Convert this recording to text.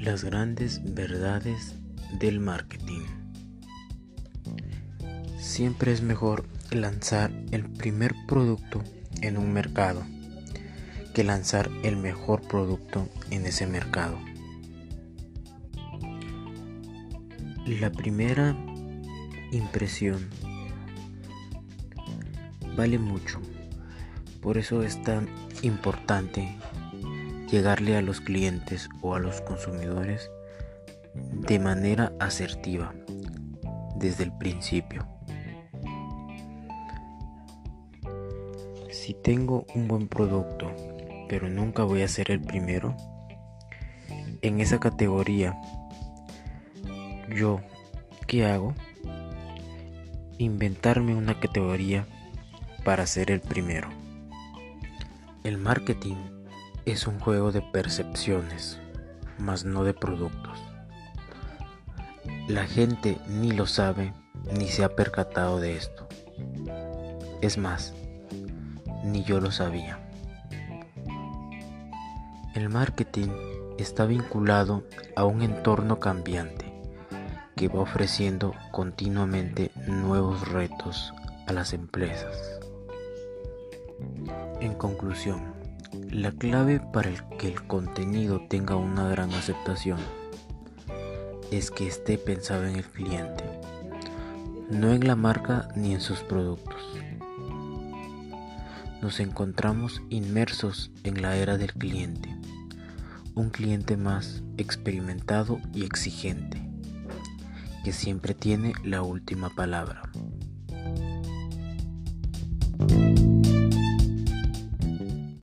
Las grandes verdades del marketing. Siempre es mejor lanzar el primer producto en un mercado que lanzar el mejor producto en ese mercado. La primera impresión vale mucho. Por eso es tan importante llegarle a los clientes o a los consumidores de manera asertiva desde el principio. Si tengo un buen producto, pero nunca voy a ser el primero, en esa categoría, yo, ¿qué hago? Inventarme una categoría para ser el primero. El marketing es un juego de percepciones, mas no de productos. La gente ni lo sabe ni se ha percatado de esto. Es más, ni yo lo sabía. El marketing está vinculado a un entorno cambiante que va ofreciendo continuamente nuevos retos a las empresas. En conclusión, la clave para que el contenido tenga una gran aceptación es que esté pensado en el cliente, no en la marca ni en sus productos. Nos encontramos inmersos en la era del cliente, un cliente más experimentado y exigente, que siempre tiene la última palabra.